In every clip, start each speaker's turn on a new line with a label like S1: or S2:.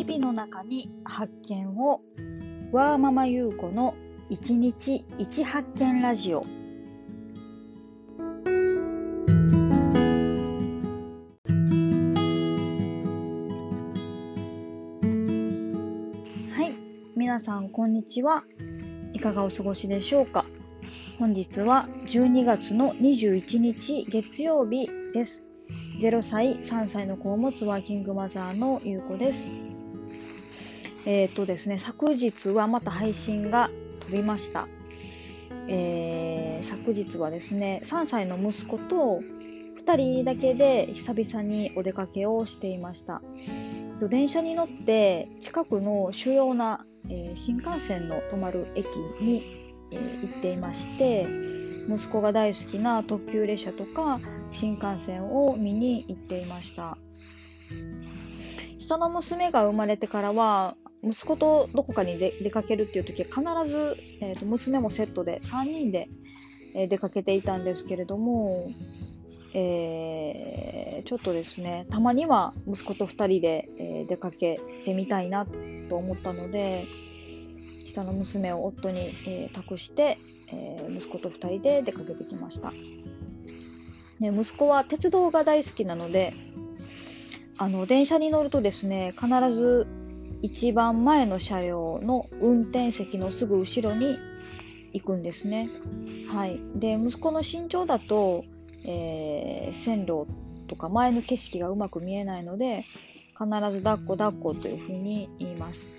S1: 日々の中に発見をワーママ優子の一日一発見ラジオ。はい皆さんこんにちは。いかがお過ごしでしょうか。本日は12月の21日月曜日です。0歳、3歳の子を持つワーキングマザーのゆうこです。えっ、ー、とですね、昨日はまた配信が飛びました。えー、昨日はですね、3歳の息子と2人だけで久々にお出かけをしていました。電車に乗って近くの主要な、えー、新幹線の止まる駅に、えー、行っていまして、息子が大好きな特急列車とか新幹線を見に行っていました下の娘が生まれてからは息子とどこかに出かけるっていう時は必ず、えー、と娘もセットで3人で、え、出かけていたんですけれども、えー、ちょっとですねたまには息子と2人で、え、出かけてみたいなと思ったので下の娘を夫に、え、託して、え、息子と2人で出かけてきました。ね、息子は鉄道が大好きなのであの電車に乗るとですね必ず一番前の車両の運転席のすぐ後ろに行くんですね。はい、で息子の身長だと、えー、線路とか前の景色がうまく見えないので必ず抱っこ抱っこというふうに言います。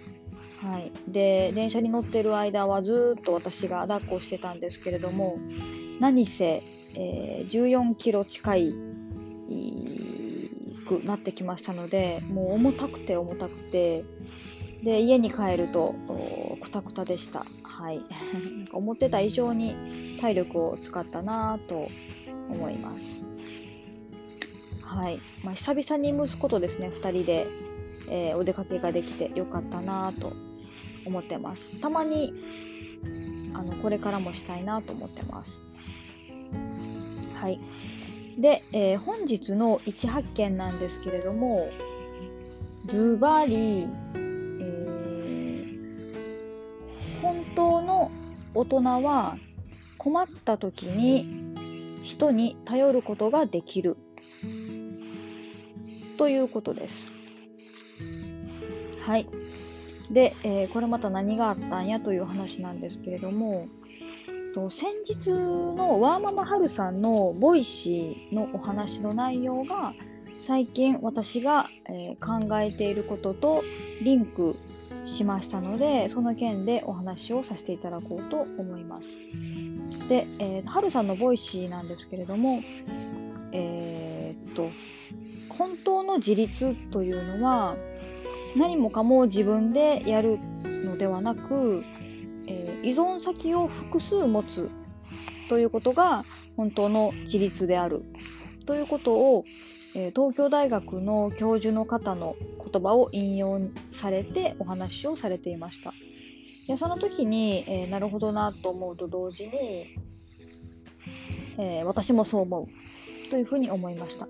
S1: はい、で電車に乗ってる間はずっと私が抱っこしてたんですけれども何せえー、14キロ近いくなってきましたのでもう重たくて重たくてで家に帰るとくたくたでした、はい、思ってた以上に体力を使ったなと思います、はい。まあ、久々に息子とですね2人で、えー、お出かけができてよかったなと思ってます。たまにあのこれからもしたいなと思ってます。はい。で、えー、本日の一発見なんですけれども、ズバリ、えー、本当の大人は困った時に人に頼ることができるということです。はい。で、えー、これまた何があったんやという話なんですけれども、と先日のワーママハルさんの Voicy のお話の内容が最近私が、えー、考えていることとリンクしましたのでその件でお話をさせていただこうと思います。で、えー、はるさんの Voicy なんですけれども、えー、っと本当の自立というのは何もかも自分でやるのではなく、依存先を複数持つということが本当の自立であるということを、えー、東京大学の教授の方の言葉を引用されてお話をされていました。でその時に、えー、なるほどなと思うと同時に、えー、私もそう思うというふうに思いました。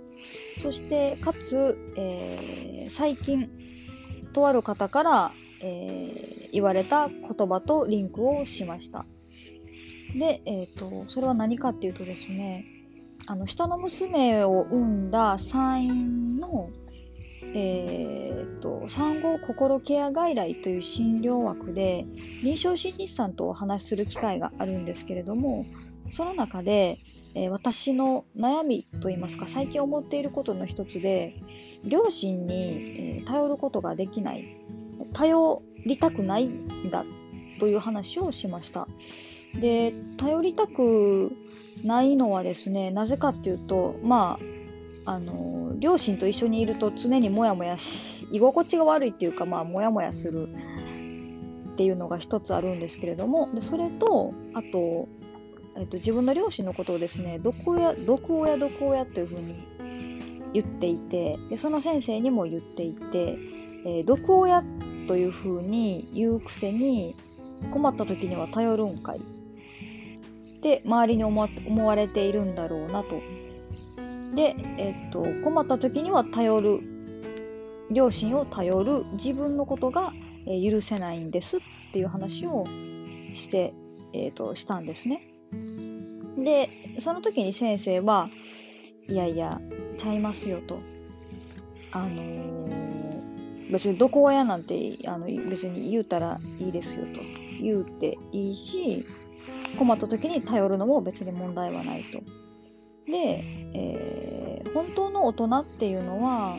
S1: そしてかつ、え、最近とある方から、え、言われた言葉とリンクをしました。で、えーと、それは何かっていうとですねあの下の娘を産んだ産院の、えーと、産後心ケア外来という診療枠で臨床心理士さんとお話しする機会があるんですけれどもその中で、えー、私の悩みといいますか最近思っていることの一つで両親に、えー、頼ることができない頼りたくないんだという話をしました。で、頼りたくないのはですね、なぜかっていうと、まあ、あの、両親と一緒にいると常にモヤモヤし、居心地が悪いっていうか、まあ、モヤモヤするっていうのが一つあるんですけれども、でそれと、あと、えっと、自分の両親のことをですね、毒親、毒親、毒親というふうに言っていてで、その先生にも言っていて、えー、毒親というふうに言うくせに困った時には頼るんかいって周りに思われているんだろうなと。で、えっと、困った時には頼る両親を頼る自分のことが、許せないんですっていう話をして、えーと、したんですね。で、その時に先生は、いやいや、ちゃいますよと。あのー、別にどこ親なんてあの別に言うたらいいですよと。言うていいし、困った時に頼るのも別に問題はないと。で、えー、本当の大人っていうのは、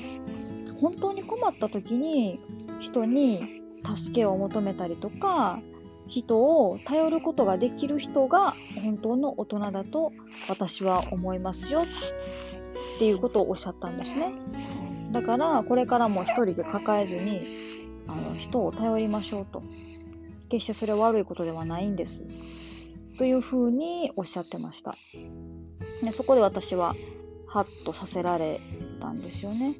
S1: 本当に困った時に人に助けを求めたりとか、人を頼ることができる人が本当の大人だと私は思いますよっていうことをおっしゃったんですね。だからこれからも一人で抱えずにあの人を頼りましょうと。決してそれは悪いことではないんです。というふうにおっしゃってました。でそこで私はハッとさせられたんですよね。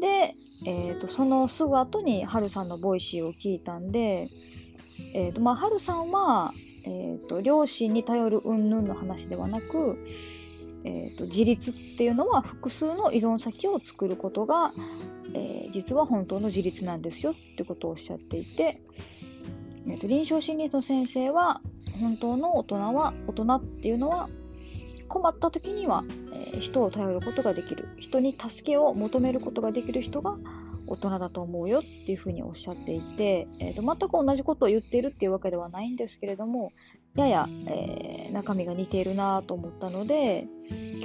S1: で、えーと、そのすぐ後にハルさんの Voicy を聞いたんで、えーとまあ、ハルさんは、えーと、両親に頼る云々の話ではなく、えーと、自立っていうのは複数の依存先を作ることが、えー、実は本当の自立なんですよってことをおっしゃっていて、えーと臨床心理の先生は本当の大人は大人っていうのは困った時には、えー、人を頼ることができる。人に助けを求めることができる人が大人だと思うよっていうふうにおっしゃっていて、えーと、全く同じことを言っているっていうわけではないんですけれどもやや、えー、中身が似ているなと思ったので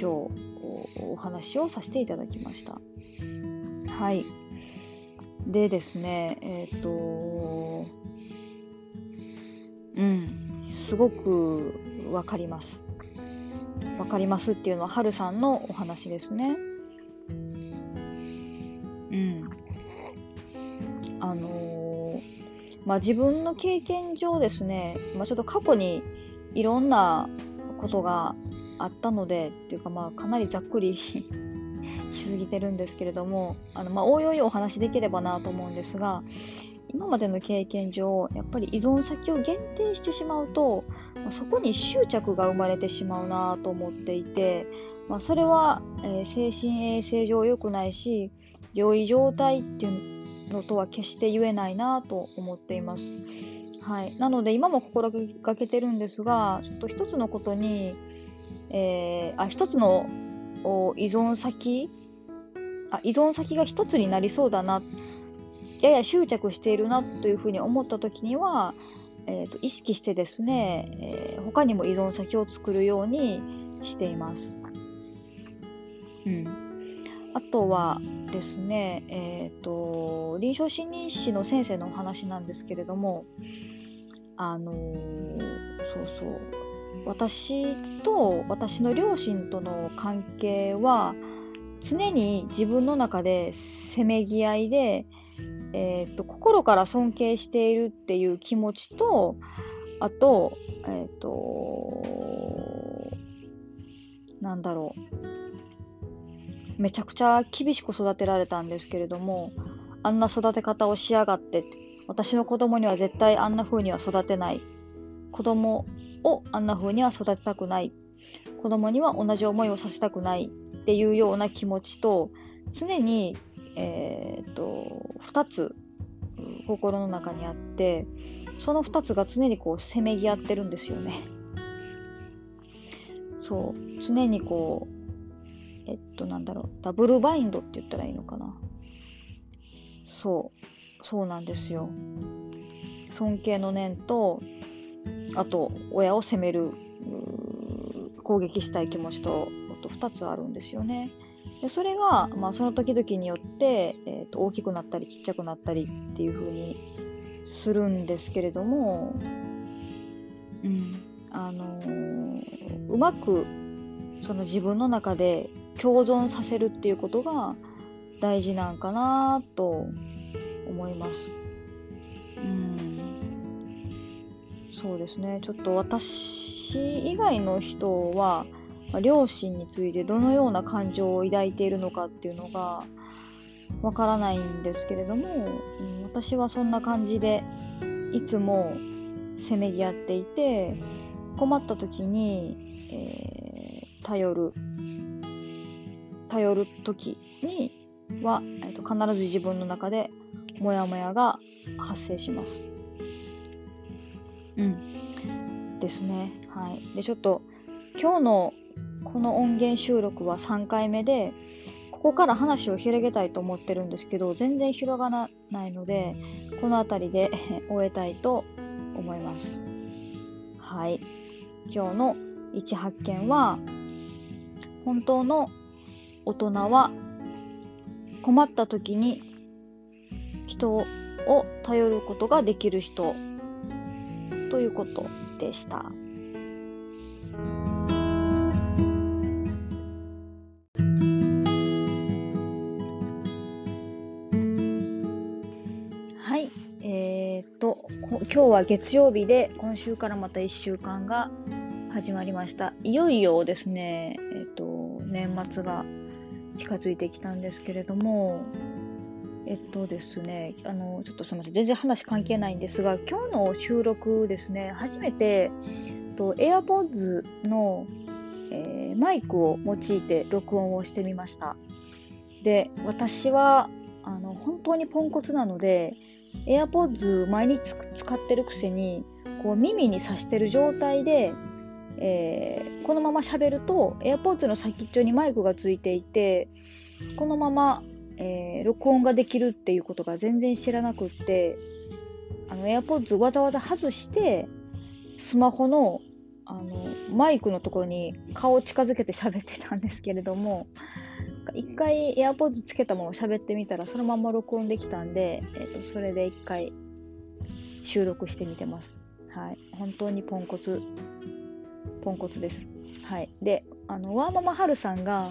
S1: 今日お話をさせていただきました。はい。でですね、えっ、ー、と、うん、すごくわかります。わかりますっていうのは、はるさんのお話ですね。まあ、自分の経験上ですね、まあ、ちょっと過去にいろんなことがあったので、っていうかまあ、かなりざっくり しすぎてるんですけれども、あの、まあ、おいおいお話しできればなと思うんですが、今までの経験上、やっぱり依存先を限定してしまうと、そこに執着が生まれてしまうなと思っていて、まあ、それは、えー、精神衛生上良くないし、良い状態っていうのとは決して言えないなと思っています。はい、なので今も心がけてるんですが、ちょっと一つのことに、えー、あ一つの依存先あ依存先が一つになりそうだなやや執着しているなというふうに思った時には、えーと、意識してですね、えー、他にも依存先を作るようにしています。うん、あとはですね、えーと、臨床心理士の先生のお話なんですけれども、あの、そうそう私と私の両親との関係は常に自分の中でせめぎ合いで、えーと、心から尊敬しているっていう気持ちとあとえっ、ー、となんだろうめちゃくちゃ厳しく育てられたんですけれどもあんな育て方をしやがって私の子供には絶対あんな風には育てない。子供をあんな風には育てたくない。子供には同じ思いをさせたくないっていうような気持ちと常にえー、と2つ心の中にあってその2つが常にこうせめぎ合ってるんですよね。そう。常にこうえっとなんだろう。ダブルバインドって言ったらいいのかな。そう。そうなんですよ。尊敬の念とあと親を責める攻撃したい気持ちとと2つあるんですよね。でそれが、まあ、その時々によって、えーと、大きくなったりちっちゃくなったりっていう風にするんですけれども、うん。あのー、うまくその自分の中で共存させるっていうことが大事なんかなと思います。うん。そうですね。ちょっと私以外の人は、両親についてどのような感情を抱いているのかっていうのがわからないんですけれども、うん、私はそんな感じでいつもせめぎ合っていて困った時に、えー、頼る。頼る時には、えー、と必ず自分の中でモヤモヤが発生します。うん。ですね。はい。で、ちょっと今日のこの音源収録は3回目で、ここから話を広げたいと思ってるんですけど、全然広がらないので、この辺りで 終えたいと思います。はい。今日の一発見は、本当の大人は困った時に人を頼ることができる人ということでした。はい、え、っと今日は月曜日で今週からまた1週間が始まりました。いよいよですね、えー、っと年末が近づいてきたんですけれども、えっとですね、あの、ちょっとすみません、全然話関係ないんですが、今日の収録ですね、初めて、と AirPods の、えー、マイクを用いて録音をしてみました。で、私は、あの、本当にポンコツなので、AirPods 毎日使ってるくせに、こう耳に挿してる状態でえー、このまま喋ると AirPods の先っちょにマイクがついていてこのまま、えー、録音ができるっていうことが全然知らなくってあの AirPods わざわざ外してスマホのあのマイクのところに顔を近づけて喋ってたんですけれども一回 AirPods つけたまま喋ってみたらそのまま録音できたんで、えーと、それで一回収録してみてます。はい、本当にポンコツポンコツです。はい。で、あの、ワーママハルさんが、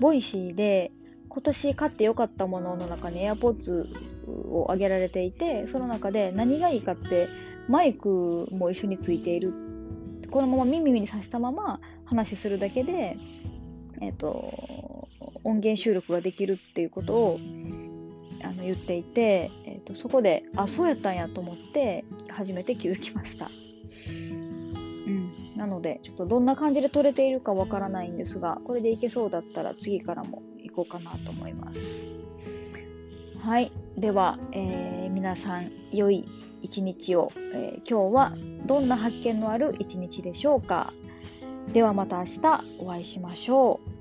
S1: Voicy で、今年買ってよかったものの中に AirPods を挙げられていて、その中で何がいいかって、マイクも一緒についている。このまま耳に挿したまま話するだけで、えっ、ー、と、音源収録ができるっていうことをあの言っていて、えーとそこで、あ、そうやったんやと思って、初めて気づきました。なので、ちょっとどんな感じで撮れているかわからないんですが、これでいけそうだったら次からも行こうかなと思います。はい。では、えー、皆さん、良い一日を、えー、今日はどんな発見のある一日でしょうか。ではまた明日お会いしましょう。